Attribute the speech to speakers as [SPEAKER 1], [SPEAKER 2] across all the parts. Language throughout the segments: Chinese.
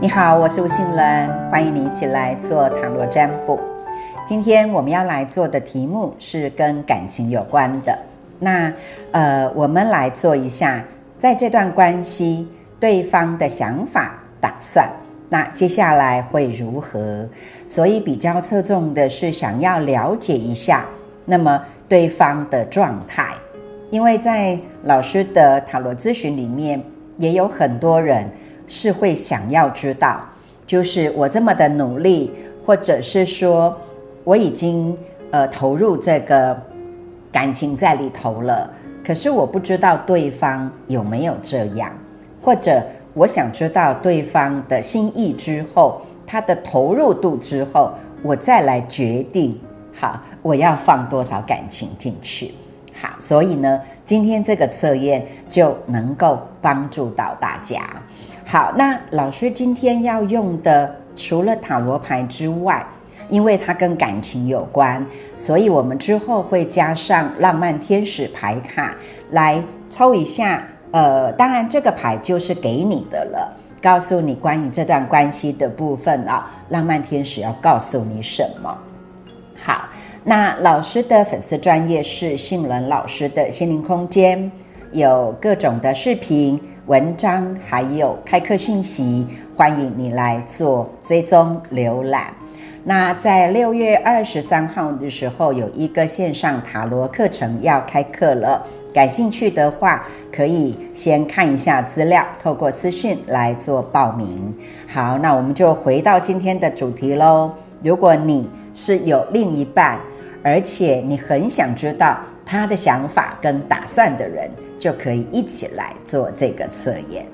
[SPEAKER 1] 你好，我是吴杏伦，欢迎你一起来做塔罗占卜。今天我们要来做的题目是跟感情有关的。那呃，我们来做一下，在这段关系，对方的想法、打算，那接下来会如何？所以比较侧重的是想要了解一下，那么对方的状态，因为在老师的塔罗咨询里面，也有很多人。是会想要知道，就是我这么的努力，或者是说我已经呃投入这个感情在里头了，可是我不知道对方有没有这样，或者我想知道对方的心意之后，他的投入度之后，我再来决定，好，我要放多少感情进去。好，所以呢，今天这个测验就能够帮助到大家。好，那老师今天要用的除了塔罗牌之外，因为它跟感情有关，所以我们之后会加上浪漫天使牌卡来抽一下。呃，当然这个牌就是给你的了，告诉你关于这段关系的部分啊。浪漫天使要告诉你什么？好，那老师的粉丝专业是杏仁老师的心灵空间，有各种的视频。文章还有开课讯息，欢迎你来做追踪浏览。那在六月二十三号的时候，有一个线上塔罗课程要开课了，感兴趣的话可以先看一下资料，透过私讯来做报名。好，那我们就回到今天的主题喽。如果你是有另一半，而且你很想知道他的想法跟打算的人。就可以一起来做这个测验。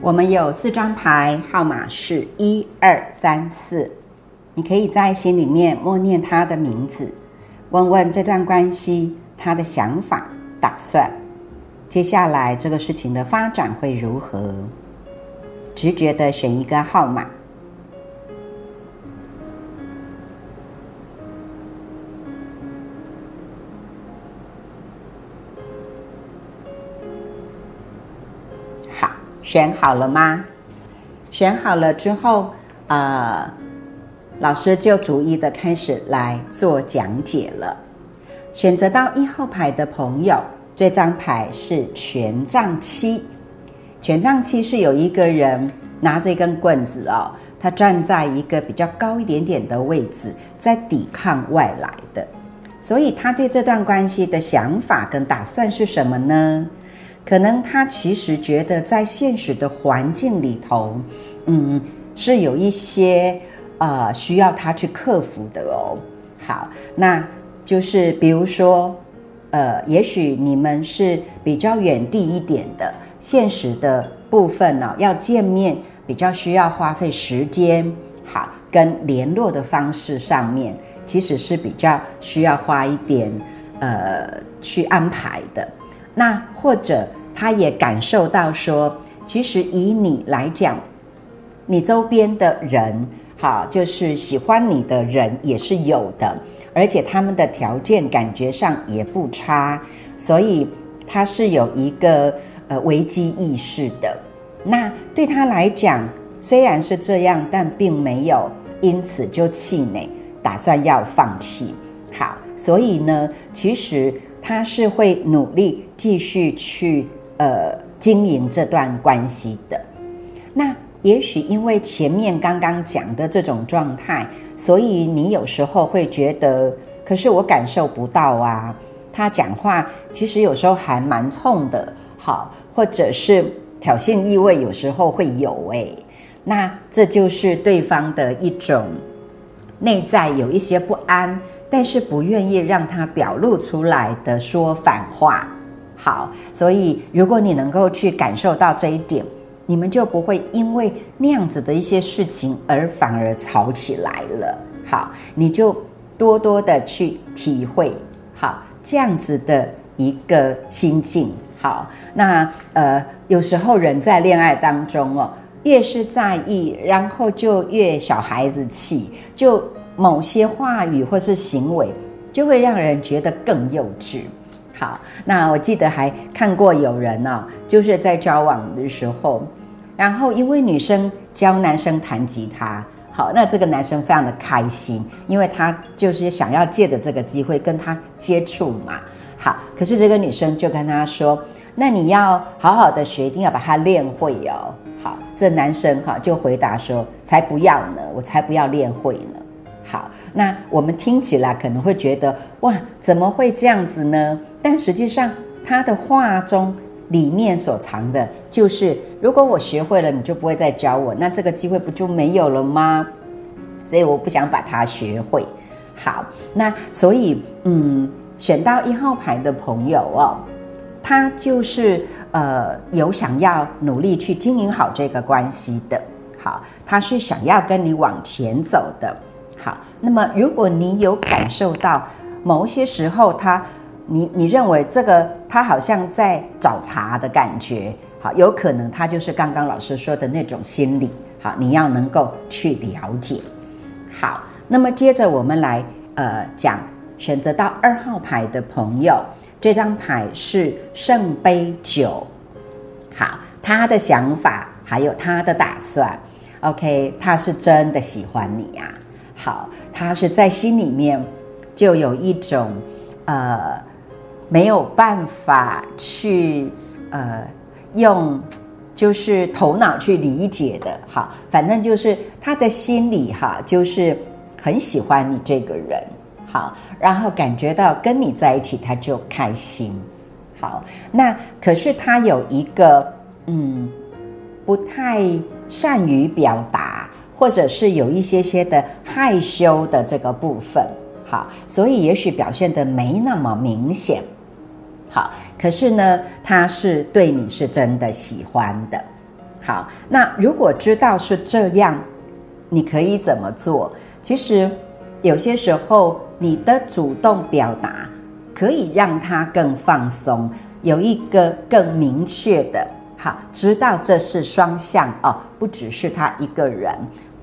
[SPEAKER 1] 我们有四张牌，号码是一二三四。你可以在心里面默念他的名字，问问这段关系他的想法、打算，接下来这个事情的发展会如何？直觉的选一个号码。选好了吗？选好了之后，呃，老师就逐一的开始来做讲解了。选择到一号牌的朋友，这张牌是权杖七。权杖七是有一个人拿着一根棍子哦，他站在一个比较高一点点的位置，在抵抗外来的。所以他对这段关系的想法跟打算是什么呢？可能他其实觉得在现实的环境里头，嗯，是有一些呃需要他去克服的哦。好，那就是比如说，呃，也许你们是比较远地一点的，现实的部分呢，要见面比较需要花费时间，好，跟联络的方式上面，其实是比较需要花一点呃去安排的。那或者。他也感受到说，其实以你来讲，你周边的人，哈，就是喜欢你的人也是有的，而且他们的条件感觉上也不差，所以他是有一个呃危机意识的。那对他来讲，虽然是这样，但并没有因此就气馁，打算要放弃。好，所以呢，其实他是会努力继续去。呃，经营这段关系的，那也许因为前面刚刚讲的这种状态，所以你有时候会觉得，可是我感受不到啊。他讲话其实有时候还蛮冲的，好，或者是挑衅意味，有时候会有哎。那这就是对方的一种内在有一些不安，但是不愿意让他表露出来的说反话。好，所以如果你能够去感受到这一点，你们就不会因为那样子的一些事情而反而吵起来了。好，你就多多的去体会，好这样子的一个心境。好，那呃，有时候人在恋爱当中哦，越是在意，然后就越小孩子气，就某些话语或是行为，就会让人觉得更幼稚。好，那我记得还看过有人呢，就是在交往的时候，然后一位女生教男生弹吉他，好，那这个男生非常的开心，因为他就是想要借着这个机会跟他接触嘛。好，可是这个女生就跟他说：“那你要好好的学，一定要把它练会哦。”好，这男生哈就回答说：“才不要呢，我才不要练会呢。”好，那我们听起来可能会觉得哇，怎么会这样子呢？但实际上他的话中里面所藏的就是，如果我学会了，你就不会再教我，那这个机会不就没有了吗？所以我不想把它学会。好，那所以嗯。选到一号牌的朋友哦，他就是呃有想要努力去经营好这个关系的，好，他是想要跟你往前走的，好。那么如果你有感受到某些时候他，你你认为这个他好像在找茬的感觉，好，有可能他就是刚刚老师说的那种心理，好，你要能够去了解。好，那么接着我们来呃讲。选择到二号牌的朋友，这张牌是圣杯九。好，他的想法还有他的打算，OK，他是真的喜欢你呀。好，他是在心里面就有一种呃没有办法去呃用就是头脑去理解的。好，反正就是他的心里哈，就是很喜欢你这个人。好，然后感觉到跟你在一起，他就开心。好，那可是他有一个嗯，不太善于表达，或者是有一些些的害羞的这个部分。好，所以也许表现的没那么明显。好，可是呢，他是对你是真的喜欢的。好，那如果知道是这样，你可以怎么做？其实有些时候。你的主动表达可以让他更放松，有一个更明确的，好，知道这是双向哦，不只是他一个人，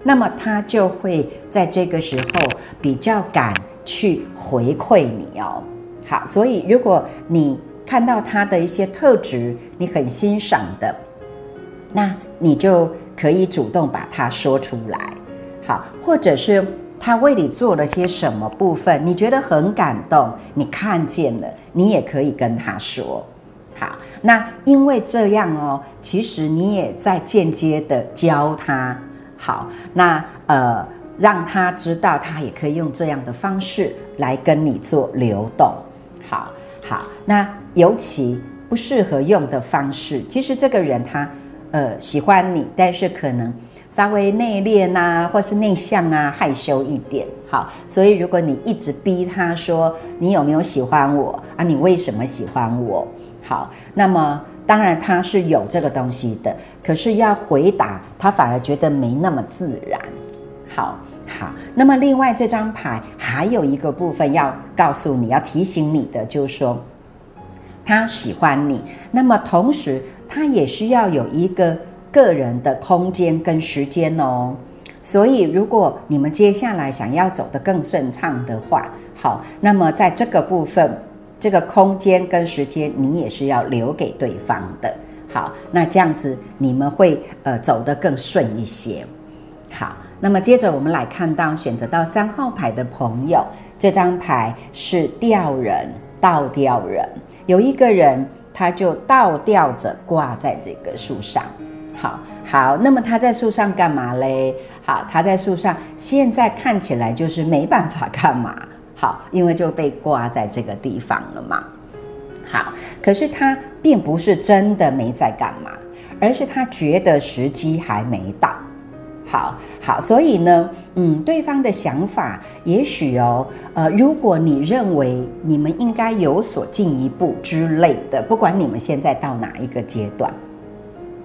[SPEAKER 1] 那么他就会在这个时候比较敢去回馈你哦。好，所以如果你看到他的一些特质，你很欣赏的，那你就可以主动把它说出来，好，或者是。他为你做了些什么部分？你觉得很感动，你看见了，你也可以跟他说。那因为这样哦，其实你也在间接的教他。好，那呃，让他知道他也可以用这样的方式来跟你做流动。好，好，那尤其不适合用的方式，其实这个人他呃喜欢你，但是可能。稍微内敛呐，或是内向啊，害羞一点，好。所以如果你一直逼他说你有没有喜欢我啊？你为什么喜欢我？好，那么当然他是有这个东西的，可是要回答他反而觉得没那么自然。好，好。那么另外这张牌还有一个部分要告诉你要提醒你的，就是说他喜欢你，那么同时他也需要有一个。个人的空间跟时间哦，所以如果你们接下来想要走得更顺畅的话，好，那么在这个部分，这个空间跟时间，你也是要留给对方的。好，那这样子你们会呃走得更顺一些。好，那么接着我们来看到选择到三号牌的朋友，这张牌是吊人倒吊人，有一个人他就倒吊着挂在这个树上。好好，那么他在树上干嘛嘞？好，他在树上，现在看起来就是没办法干嘛。好，因为就被挂在这个地方了嘛。好，可是他并不是真的没在干嘛，而是他觉得时机还没到。好好，所以呢，嗯，对方的想法，也许哦，呃，如果你认为你们应该有所进一步之类的，不管你们现在到哪一个阶段。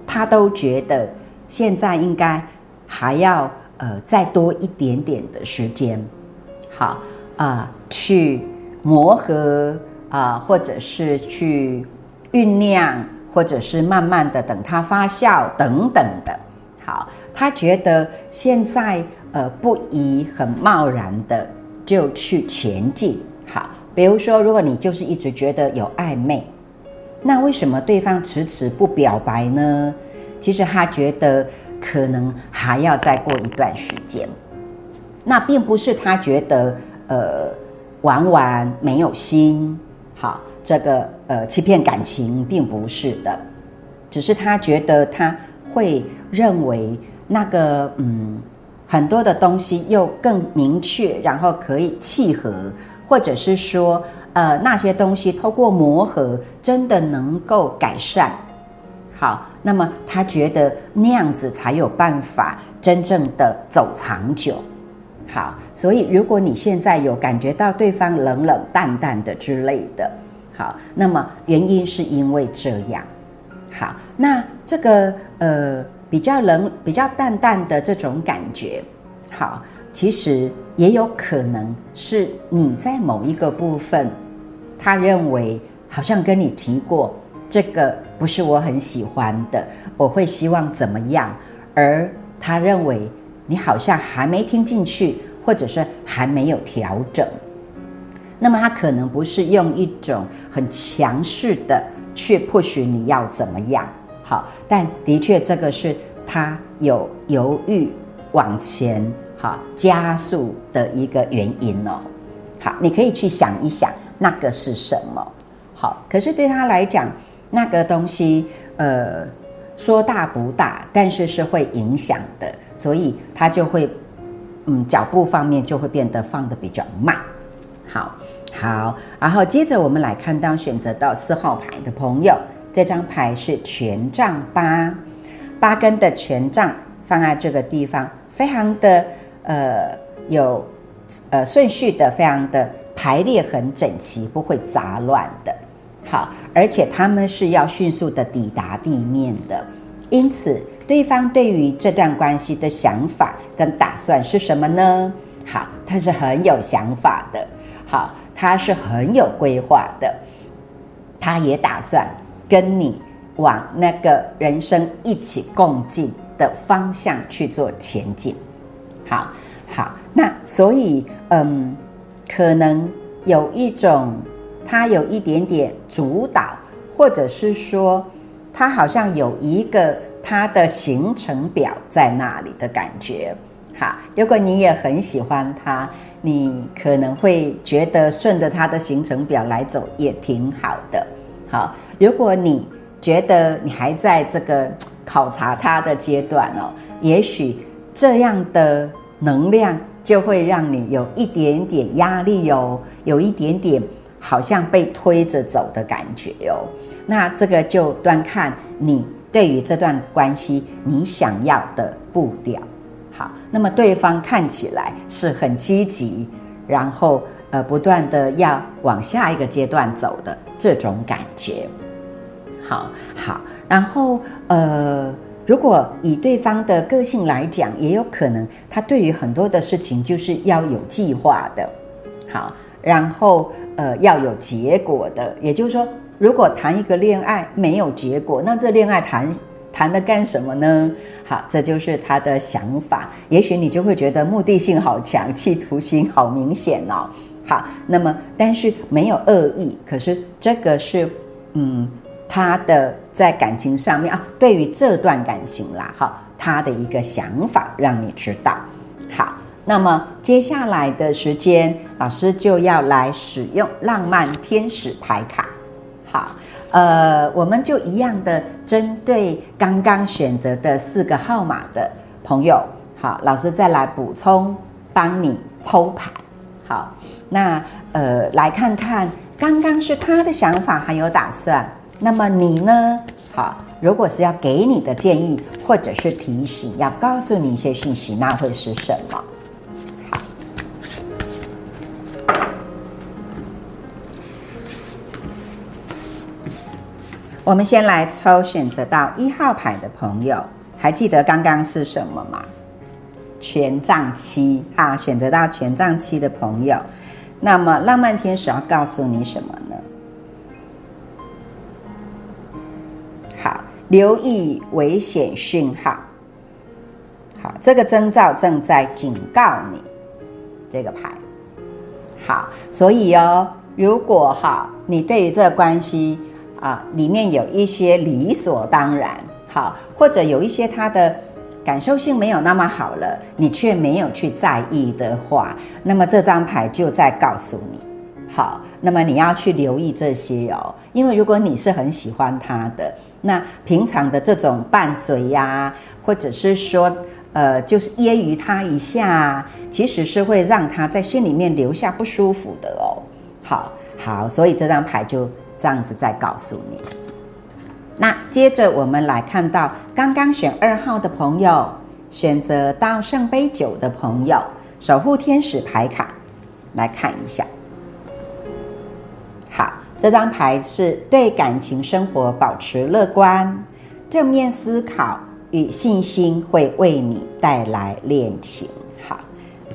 [SPEAKER 1] 他都觉得现在应该还要呃再多一点点的时间，好啊，去磨合啊，或者是去酝酿，或者是慢慢的等它发酵等等的。好，他觉得现在呃不宜很贸然的就去前进。好，比如说，如果你就是一直觉得有暧昧。那为什么对方迟迟不表白呢？其实他觉得可能还要再过一段时间。那并不是他觉得呃玩玩没有心，好，这个呃欺骗感情并不是的，只是他觉得他会认为那个嗯很多的东西又更明确，然后可以契合，或者是说呃那些东西透过磨合真的能够改善，好，那么他觉得那样子才有办法真正的走长久。好，所以如果你现在有感觉到对方冷冷淡淡的之类的，好，那么原因是因为这样。好，那这个呃比较冷、比较淡淡的这种感觉，好，其实也有可能是你在某一个部分，他认为好像跟你提过这个不是我很喜欢的，我会希望怎么样，而他认为。你好像还没听进去，或者是还没有调整，那么他可能不是用一种很强势的去迫使你要怎么样，好，但的确这个是他有犹豫往前好加速的一个原因哦。好，你可以去想一想那个是什么。好，可是对他来讲，那个东西呃说大不大，但是是会影响的。所以他就会，嗯，脚步方面就会变得放的比较慢。好，好，然后接着我们来看到选择到四号牌的朋友，这张牌是权杖八，八根的权杖放在这个地方，非常的呃有呃顺序的，非常的排列很整齐，不会杂乱的。好，而且他们是要迅速的抵达地面的，因此。对方对于这段关系的想法跟打算是什么呢？好，他是很有想法的，好，他是很有规划的，他也打算跟你往那个人生一起共进的方向去做前进。好，好，那所以，嗯，可能有一种他有一点点主导，或者是说他好像有一个。他的行程表在那里的感觉，好。如果你也很喜欢他，你可能会觉得顺着他的行程表来走也挺好的。好，如果你觉得你还在这个考察他的阶段哦，也许这样的能量就会让你有一点点压力哦，有一点点好像被推着走的感觉哦。那这个就端看你。对于这段关系，你想要的步调，好，那么对方看起来是很积极，然后呃不断的要往下一个阶段走的这种感觉，好好，然后呃，如果以对方的个性来讲，也有可能他对于很多的事情就是要有计划的，好，然后呃要有结果的，也就是说。如果谈一个恋爱没有结果，那这恋爱谈谈的干什么呢？好，这就是他的想法。也许你就会觉得目的性好强，企图心好明显哦。好，那么但是没有恶意，可是这个是嗯他的在感情上面啊，对于这段感情啦，哈，他的一个想法让你知道。好，那么接下来的时间，老师就要来使用浪漫天使牌卡。好，呃，我们就一样的针对刚刚选择的四个号码的朋友，好，老师再来补充，帮你抽牌。好，那呃，来看看刚刚是他的想法还有打算，那么你呢？好，如果是要给你的建议或者是提醒，要告诉你一些讯息，那会是什么？我们先来抽选择到一号牌的朋友，还记得刚刚是什么吗？权杖七哈，选择到权杖七的朋友，那么浪漫天使要告诉你什么呢？好，留意危险讯号。好，这个征兆正在警告你。这个牌，好，所以哦，如果哈，你对于这个关系。啊，里面有一些理所当然，好，或者有一些他的感受性没有那么好了，你却没有去在意的话，那么这张牌就在告诉你，好，那么你要去留意这些哦，因为如果你是很喜欢他的，那平常的这种拌嘴呀，或者是说。呃，就是揶揄他一下，其实是会让他在心里面留下不舒服的哦。好，好，所以这张牌就这样子再告诉你。那接着我们来看到刚刚选二号的朋友，选择到圣杯九的朋友，守护天使牌卡，来看一下。好，这张牌是对感情生活保持乐观，正面思考。与信心会为你带来恋情。好，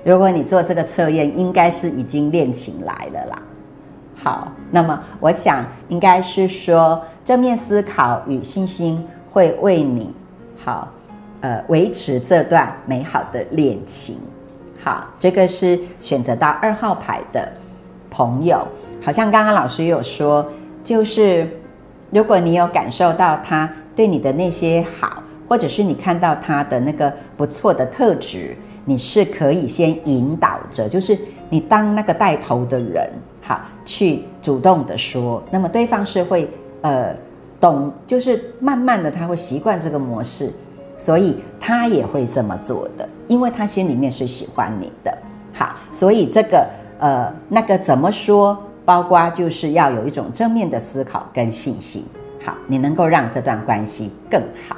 [SPEAKER 1] 如果你做这个测验，应该是已经恋情来了啦。好，那么我想应该是说正面思考与信心会为你好，呃，维持这段美好的恋情。好，这个是选择到二号牌的朋友，好像刚刚老师有说，就是如果你有感受到他对你的那些好。或者是你看到他的那个不错的特质，你是可以先引导着，就是你当那个带头的人，好，去主动的说，那么对方是会呃懂，就是慢慢的他会习惯这个模式，所以他也会这么做的，因为他心里面是喜欢你的，好，所以这个呃那个怎么说，包括就是要有一种正面的思考跟信心，好，你能够让这段关系更好。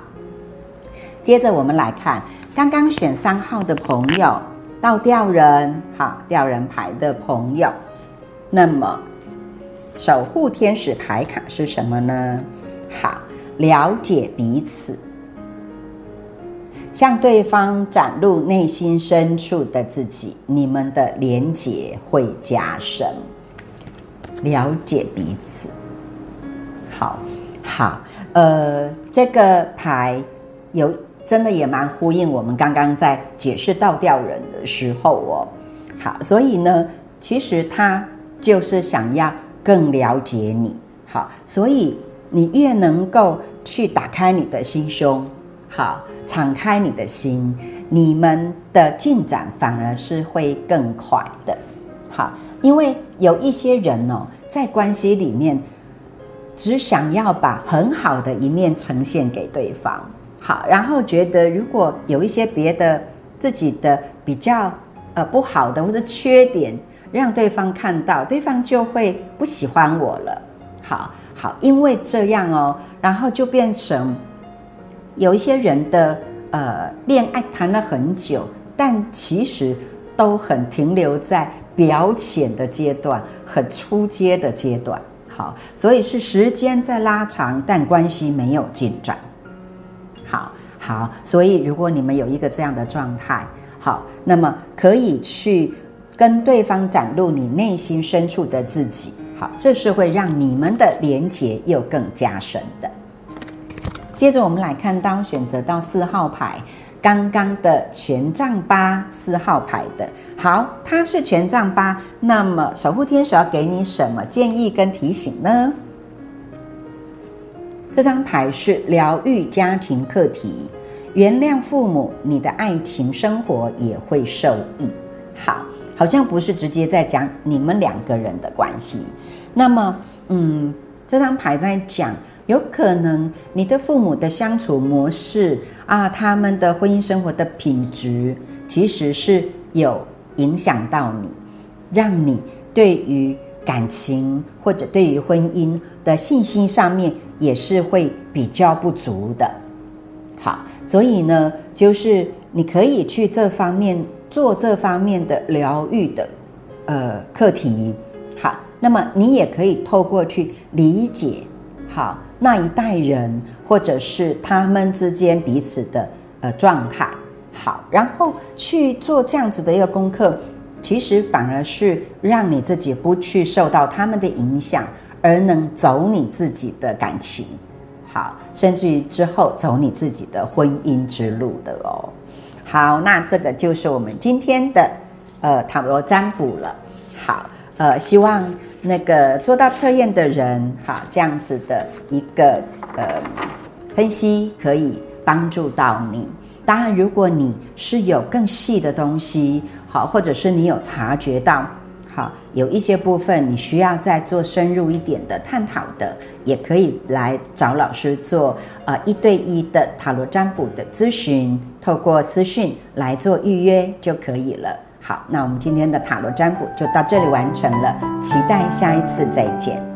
[SPEAKER 1] 接着我们来看刚刚选三号的朋友，倒吊人，好，吊人牌的朋友，那么守护天使牌卡是什么呢？好，了解彼此，向对方展露内心深处的自己，你们的连结会加深。了解彼此，好，好，呃，这个牌有。真的也蛮呼应我们刚刚在解释倒吊人的时候哦。好，所以呢，其实它就是想要更了解你。好，所以你越能够去打开你的心胸，好，敞开你的心，你们的进展反而是会更快的。好，因为有一些人哦，在关系里面只想要把很好的一面呈现给对方。好，然后觉得如果有一些别的自己的比较呃不好的或者缺点，让对方看到，对方就会不喜欢我了。好好，因为这样哦，然后就变成有一些人的呃恋爱谈了很久，但其实都很停留在表浅的阶段，很初阶的阶段。好，所以是时间在拉长，但关系没有进展。好好，所以如果你们有一个这样的状态，好，那么可以去跟对方展露你内心深处的自己，好，这是会让你们的连结又更加深的。接着我们来看到选择到四号牌，刚刚的权杖八，四号牌的，好，它是权杖八，那么守护天使要给你什么建议跟提醒呢？这张牌是疗愈家庭课题，原谅父母，你的爱情生活也会受益。好，像不是直接在讲你们两个人的关系。那么，嗯，这张牌在讲，有可能你的父母的相处模式啊，他们的婚姻生活的品质，其实是有影响到你，让你对于感情或者对于婚姻的信心上面。也是会比较不足的，好，所以呢，就是你可以去这方面做这方面的疗愈的，呃，课题，好，那么你也可以透过去理解，好那一代人或者是他们之间彼此的呃状态，好，然后去做这样子的一个功课，其实反而是让你自己不去受到他们的影响。而能走你自己的感情，好，甚至于之后走你自己的婚姻之路的哦。好，那这个就是我们今天的呃塔罗占卜了。好，呃，希望那个做到测验的人，好，这样子的一个呃分析可以帮助到你。当然，如果你是有更细的东西，好，或者是你有察觉到，好，有一些部分你需要再做深入一点的探讨的，也可以来找老师做呃一对一的塔罗占卜的咨询，透过私讯来做预约就可以了。好，那我们今天的塔罗占卜就到这里完成了，期待下一次再见。